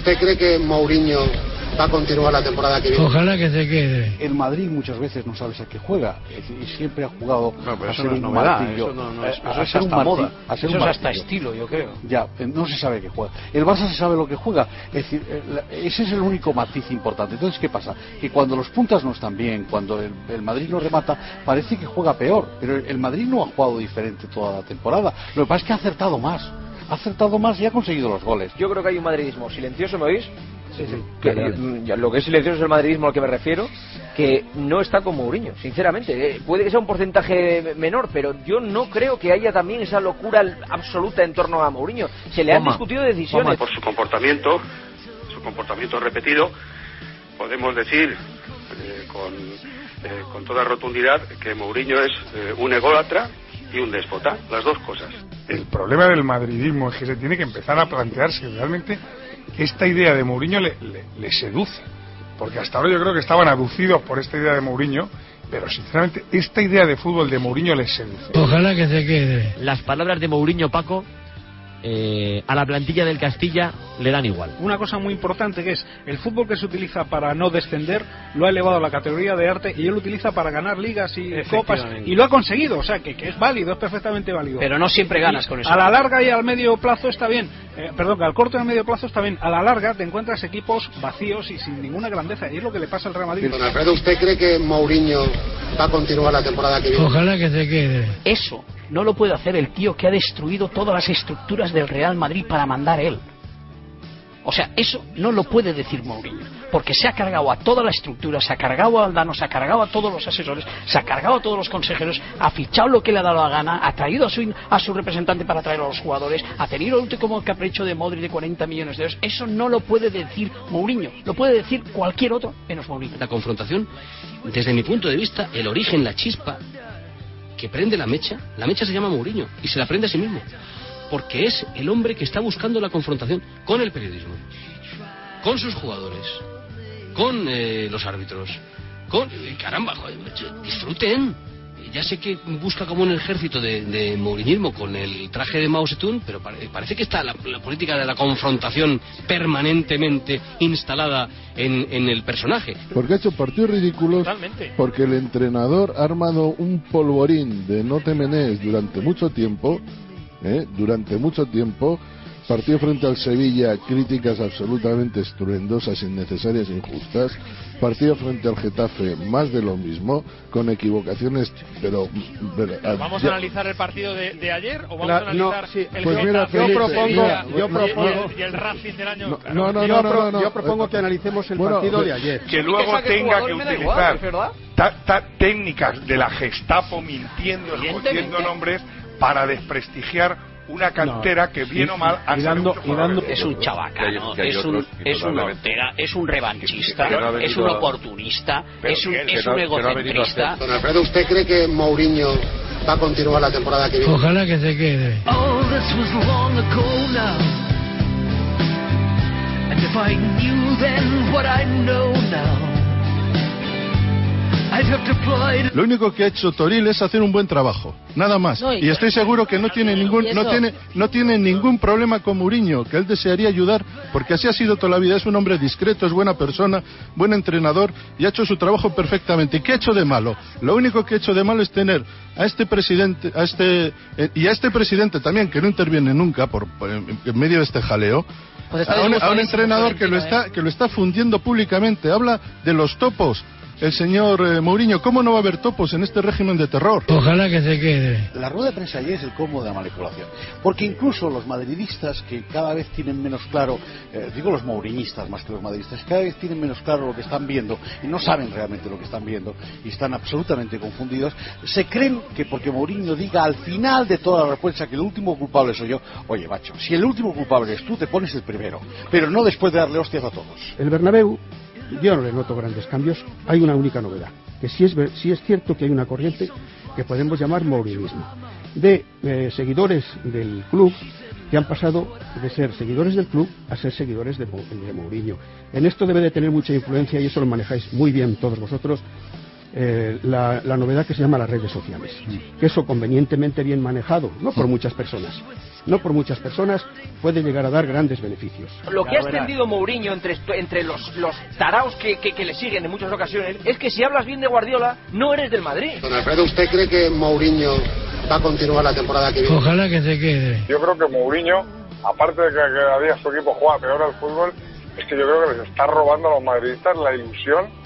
¿usted cree que Mourinho va a continuar la temporada que viene? Ojalá que se quede. El Madrid muchas veces no sabes a qué juega y siempre ha jugado No, pero a eso ser no es un novedad, martillo, eso no- no es- eso a es ser hasta moda. a ser Eso un es hasta estilo, yo creo. Ya, eh, no se sabe qué juega. El Barça se sabe lo que juega. Es decir, eh, ese es el único matiz importante. Entonces, ¿qué pasa? Que cuando los puntas no están bien, cuando el, el Madrid no remata, parece que juega peor. Pero el Madrid no ha jugado diferente toda la temporada. Lo que pasa es que ha acertado más. Ha acertado más y ha conseguido los goles. Yo creo que hay un madridismo silencioso, ¿me oís? Sí, sí. Que, lo que es silencioso es el madridismo al que me refiero, que no está con Mourinho, sinceramente. Eh, puede que sea un porcentaje menor, pero yo no creo que haya también esa locura absoluta en torno a Mourinho. Se le han discutido decisiones. por su comportamiento, su comportamiento repetido, podemos decir eh, con, eh, con toda rotundidad que Mourinho es eh, un ególatra y un déspota, las dos cosas. El problema del madridismo es que se tiene que empezar a plantear si realmente esta idea de Mourinho le, le- le seduce. Porque hasta ahora yo creo que estaban aducidos por esta idea de Mourinho, pero sinceramente esta idea de fútbol de Mourinho les seduce. Ojalá que se quede. Las palabras de Mourinho Paco eh, a la plantilla del Castilla le dan igual. Una cosa muy importante que es el fútbol que se utiliza para no descender lo ha elevado a la categoría de arte y él lo utiliza para ganar ligas y copas y lo ha conseguido, o sea que, que es válido, es perfectamente válido. Pero no siempre ganas Y con eso. A la larga y al medio plazo está bien, eh, perdón, que al corto y al medio plazo está bien. A la larga te encuentras equipos vacíos y sin ninguna grandeza y es lo que le pasa al Real Madrid. Don Alfredo, ¿usted cree que Mourinho va a continuar la temporada que viene? Ojalá que se quede. Eso no lo puede hacer el tío que ha destruido todas las estructuras del Real Madrid para mandar él. O sea, eso no lo puede decir Mourinho, porque se ha cargado a toda la estructura, se ha cargado a Aldano, se ha cargado a todos los asesores, se ha cargado a todos los consejeros, ha fichado lo que le ha dado la gana, ha traído a su, a su representante para traer a los jugadores, ha tenido el último capricho de Modric de 40 millones de euros. Eso no lo puede decir Mourinho, lo puede decir cualquier otro menos Mourinho. La confrontación, desde mi punto de vista, el origen, la chispa que prende la mecha, la mecha se llama Mourinho y se la prende a sí mismo. Porque es el hombre que está buscando la confrontación con el periodismo, con sus jugadores, con eh, los árbitros, con... eh, caramba, joder, disfruten. Ya sé que busca como un ejército de, de mouriñismo con el traje de Mao Zedong, pero pare- parece que está la, la política de la confrontación permanentemente instalada en, en el personaje. Porque ha hecho partidos ridículos. Totalmente. Porque el entrenador ha armado un polvorín de no temenés durante mucho tiempo. ¿eh? Durante mucho tiempo. Partido frente al Sevilla, críticas absolutamente estruendosas, innecesarias e injustas. Partido frente al Getafe, más de lo mismo, con equivocaciones, pero. pero, ah, ¿Vamos ya- a analizar el partido de, de ayer o vamos La- a analizar no, sí, el pues mira, Felipe, y el- mira, yo y- propongo- y el Racing del año No, claro. no, no, yo, no, pro- no, no. yo propongo que analicemos el Bueno, partido de ayer. que luego saque tenga que igual, utilizar ta- ta- técnicas de la Gestapo mintiendo, escondiendo nombres para desprestigiar una cantera que bien o mal salido dando-. Es un chabacano, hay es un, es un. Ortega, es un revanchista, Que no ha es un oportunista, Pero es un, que- es un ha egocentrista. Don Alfredo, ¿usted cree que Mourinho va a continuar la temporada que viene? Ojalá que se quede. Oh, Lo único que ha hecho Toril es hacer un buen trabajo, nada más. No, y- y estoy seguro que no tiene ningún no tiene no tiene ningún problema con Mourinho, que él desearía ayudar, porque así ha sido toda la vida. Es un hombre discreto, es buena persona, buen entrenador y ha hecho su trabajo perfectamente. ¿Y qué ha hecho de malo? Lo único que ha hecho de malo es tener a este presidente, a este eh, y a este presidente también que no interviene nunca por, por- en en medio de este jaleo. Pues a, un, a un entrenador que lo está que lo está fundiendo públicamente. Habla de los topos. El señor eh, Mourinho, ¿cómo no va a haber topos en este régimen de terror? Ojalá que se quede. La rueda de prensa ayer es el colmo de la manipulación. Porque incluso los madridistas que cada vez tienen menos claro, eh, digo los mouriñistas más que los madridistas, cada vez tienen menos claro lo que están viendo y no saben realmente lo que están viendo y están absolutamente confundidos, se creen que porque Mourinho diga al final de toda la respuesta que el último culpable soy yo, oye macho, si el último culpable es tú, te pones el primero, pero no después de darle hostias a todos. El Bernabéu, yo no le noto grandes cambios. Hay una única novedad, que sí es, sí es cierto que hay una corriente que podemos llamar mourinismo, de eh, seguidores del club que han pasado de ser seguidores del club a ser seguidores de, de Mourinho. En esto debe de tener mucha influencia y eso lo manejáis muy bien todos vosotros. Eh, la, la novedad que se llama las redes sociales. Que eso convenientemente bien manejado, no por muchas personas, no por muchas personas, puede llegar a dar grandes beneficios. Lo que ha extendido Mourinho entre, entre los, los taraos que, que, que le siguen en muchas ocasiones es que si hablas bien de Guardiola, no eres del Madrid. Don Alfredo, ¿usted cree que Mourinho va a continuar la temporada que viene? Ojalá que se quede. Yo creo que Mourinho, aparte de que cada día su equipo juega peor al fútbol, es que yo creo que les está robando a los madridistas la ilusión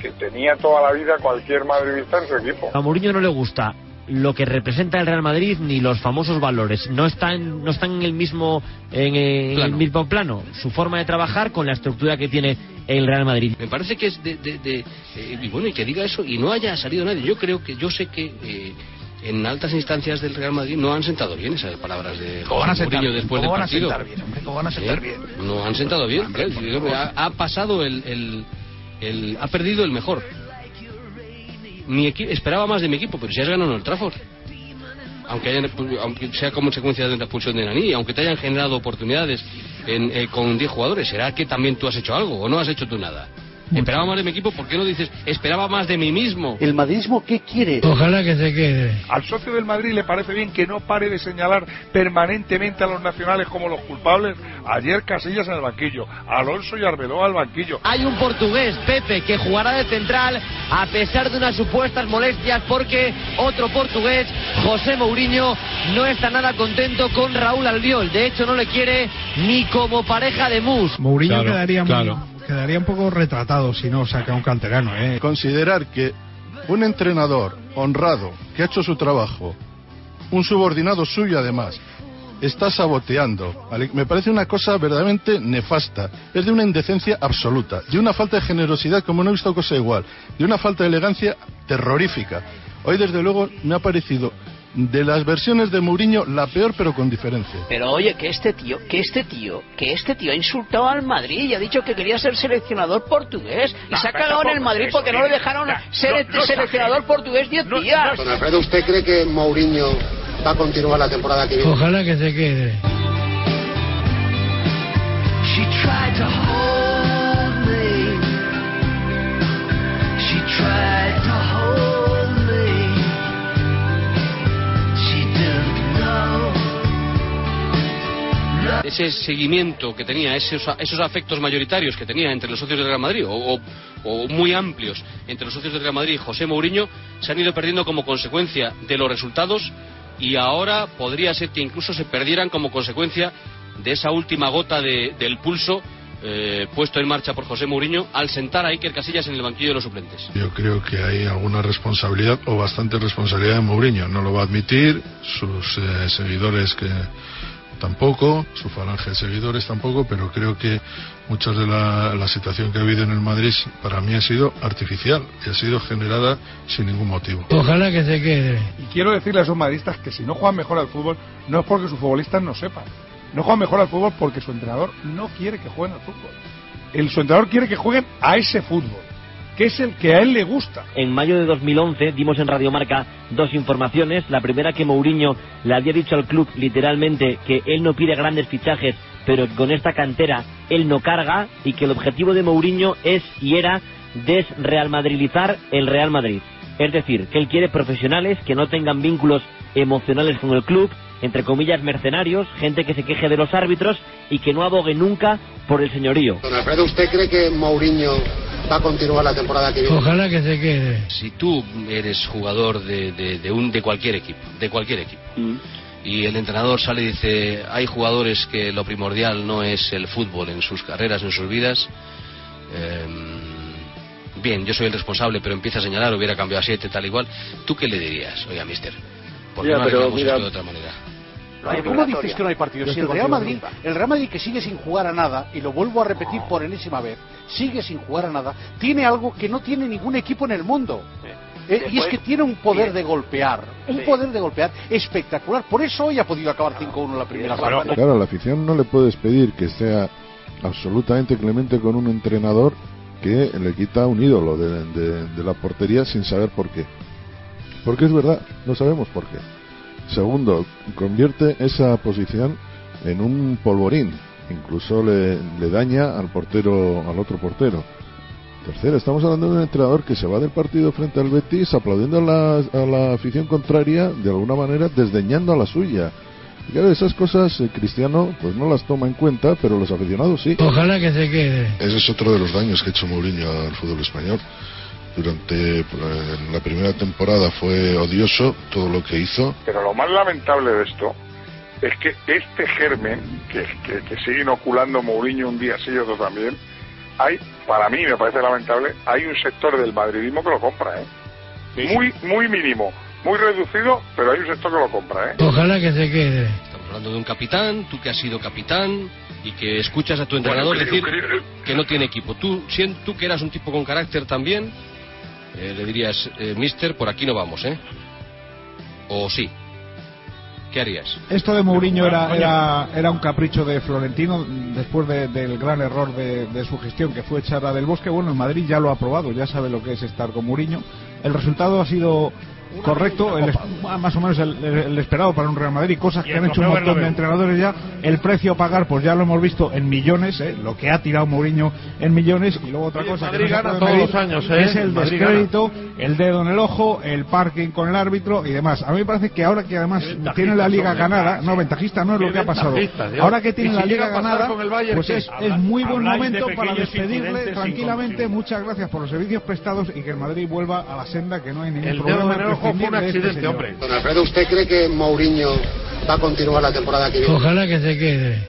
que tenía toda la vida cualquier madridista en su equipo. A Mourinho no le gusta lo que representa el Real Madrid ni los famosos valores. No están, no están en el mismo en, eh, en el mismo plano. Su forma de trabajar con la estructura que tiene el Real Madrid. Me parece que es de, de- de- eh, y bueno y que diga eso y no haya salido nadie. Yo creo que yo sé que eh, en altas instancias del Real Madrid no han sentado bien esas palabras de ¿Cómo van a José sentar Mourinho bien? después ¿Cómo del van a partido. sentar bien, hombre? ¿Cómo van a sentar ¿Eh? bien? No han sentado bien. claro, yo creo que ha, ha pasado el, el- el- ha perdido el mejor. Mi esperaba más de mi equipo, pero si has ganado en el Trafford. Aunque, hayan, aunque sea como consecuencia de la expulsión de Nani, aunque te hayan generado oportunidades en- eh, con 10 jugadores, ¿será que también tú has hecho algo o no has hecho tú nada? Esperaba más de mi equipo, ¿por qué no dices esperaba más de mí mismo? ¿El madridismo qué quiere? Ojalá que se quede. Al socio del Madrid le parece bien que no pare de señalar permanentemente a los nacionales como los culpables. Ayer Casillas en el banquillo, Alonso y Arbeloa al banquillo. Hay un portugués, Pepe, que jugará de central a pesar de unas supuestas molestias porque otro portugués, José Mourinho, no está nada contento con Raúl Albiol. De hecho, no le quiere ni como pareja de mus. Mourinho Claro, quedaría, muy- claro. Quedaría un poco retratado si no saca un canterano, ¿eh? Considerar que un entrenador honrado que ha hecho su trabajo, un subordinado suyo además, está saboteando, me parece una cosa verdaderamente nefasta. Es de una indecencia absoluta, de una falta de generosidad como no he visto cosa igual, de una falta de elegancia terrorífica. Hoy desde luego me ha parecido de las versiones de Mourinho la peor pero con diferencia. Pero oye, que este tío, que este tío, que este tío ha insultado al Madrid y ha dicho que quería ser seleccionador portugués. Y No, se ha cagado en el Madrid porque no le dejaron ser no, el no seleccionador portugués 10 No, días. Don Alfredo, ¿usted cree que Mourinho va a continuar la temporada que viene? Ojalá que se quede. She tried to hold me. She tried ese seguimiento que tenía, esos, esos afectos mayoritarios que tenía entre los socios del Real Madrid, o, o- muy amplios entre los socios del Real Madrid y José Mourinho, se han ido perdiendo como consecuencia de los resultados y ahora podría ser que incluso se perdieran como consecuencia de esa última gota de- del pulso eh, puesto en marcha por José Mourinho al sentar a Iker Casillas en el banquillo de los suplentes. Yo creo que hay alguna responsabilidad o bastante responsabilidad de Mourinho. No lo va a admitir, sus eh, seguidores que tampoco, su falange de seguidores tampoco, pero creo que mucha de la, la situación que ha habido en el Madrid para mí ha sido artificial y ha sido generada sin ningún motivo. Ojalá que se quede. Y quiero decirle a esos madridistas que si no juegan mejor al fútbol, no es porque sus futbolistas no sepan. No juegan mejor al fútbol porque su entrenador no quiere que jueguen al fútbol. El, su entrenador quiere que jueguen a ese fútbol, que es el que a él le gusta. En mayo de 2011 dimos en Radio Marca dos informaciones. La primera que Mourinho le había dicho al club literalmente que él no pide grandes fichajes, pero que con esta cantera él no carga y que el objetivo de Mourinho es y era desrealmadrilizar el Real Madrid. Es decir, que él quiere profesionales que no tengan vínculos emocionales con el club, entre comillas mercenarios, gente que se queje de los árbitros y que no abogue nunca por el señorío. Don Alfredo, ¿usted cree que Mourinho va a continuar la temporada que viene? Ojalá que se quede. Si tú eres jugador de, de, de un, de cualquier equipo, de cualquier equipo, y el entrenador sale y dice, hay jugadores que lo primordial no es el fútbol en sus carreras, en sus vidas, eh, bien, yo soy el responsable, pero empieza a señalar, hubiera cambiado a siete, tal igual, ¿tú qué le dirías? Oiga, mister, ¿por qué Ya, no pero mira- esto de otra manera? Pero ¿Cómo dices que no hay partidos? Yo Si el Real Madrid, el Real Madrid que sigue sin jugar a nada, y lo vuelvo a repetir por enésima vez, sigue sin jugar a nada, tiene algo que no tiene ningún equipo en el mundo. Eh, y es que tiene un poder de golpear, un poder de golpear espectacular. Por eso hoy ha podido acabar 5-1 la primera parte. Claro, a la afición no le puedes pedir que sea absolutamente clemente con un entrenador que le quita un ídolo de, de- de la portería sin saber por qué. Porque es verdad, no sabemos por qué. Segundo, convierte esa posición en un polvorín. Incluso le, le daña al portero, al otro portero. Tercero, estamos hablando de un entrenador que se va del partido frente al Betis aplaudiendo a la, a la afición contraria, de alguna manera desdeñando a la suya. Y claro, esas cosas eh, Cristiano pues no las toma en cuenta, pero los aficionados sí. Ojalá que se quede. Ese es otro de los daños que ha hecho Mourinho al fútbol español. Durante eh, la primera temporada fue odioso todo lo que hizo. Pero lo más lamentable de esto es que este germen que, que, que sigue inoculando Mourinho un día sí y otro también, hay, para mí me parece lamentable, hay un sector del madridismo que lo compra, ¿eh? Muy, muy mínimo, muy reducido, pero hay un sector que lo compra, ¿eh? Ojalá que se quede. Estamos hablando de un capitán, tú que has sido capitán y que escuchas a tu entrenador creo- decir creo- que no tiene equipo. Tú, tú que eras un tipo con carácter también, eh, le dirías, eh, mister, por aquí no vamos, ¿eh? O sí. ¿Qué harías? Esto de Mourinho era, era, era un capricho de Florentino después de- del gran error de, de su gestión que fue echar a Del Bosque. Bueno, el Madrid ya lo ha probado, ya sabe lo que es estar con Mourinho. El resultado ha sido correcto, el es- más o menos el, el esperado para un Real Madrid, cosas que han hecho un montón de entrenadores ya. El precio a pagar, pues ya lo hemos visto en millones, ¿eh? lo que ha tirado Mourinho en millones. Y luego otra Oye, cosa que no gana todos medir los años, ¿eh? es el Madrid descrédito, el dedo en el ojo, el parking con el árbitro y demás. A mí me parece que ahora que además tiene la liga son ganada, no, ventajista no es lo que ha pasado. Ahora que tiene si la liga ganada, Bayern, pues es, Habla- es muy buen de momento para despedirle tranquilamente. Muchas gracias por los servicios prestados y que el Madrid vuelva a la senda que no hay ningún El problema. Fue un este accidente, señor. hombre. Don Alfredo, ¿usted cree que Mourinho va a continuar la temporada que viene? Ojalá que se quede.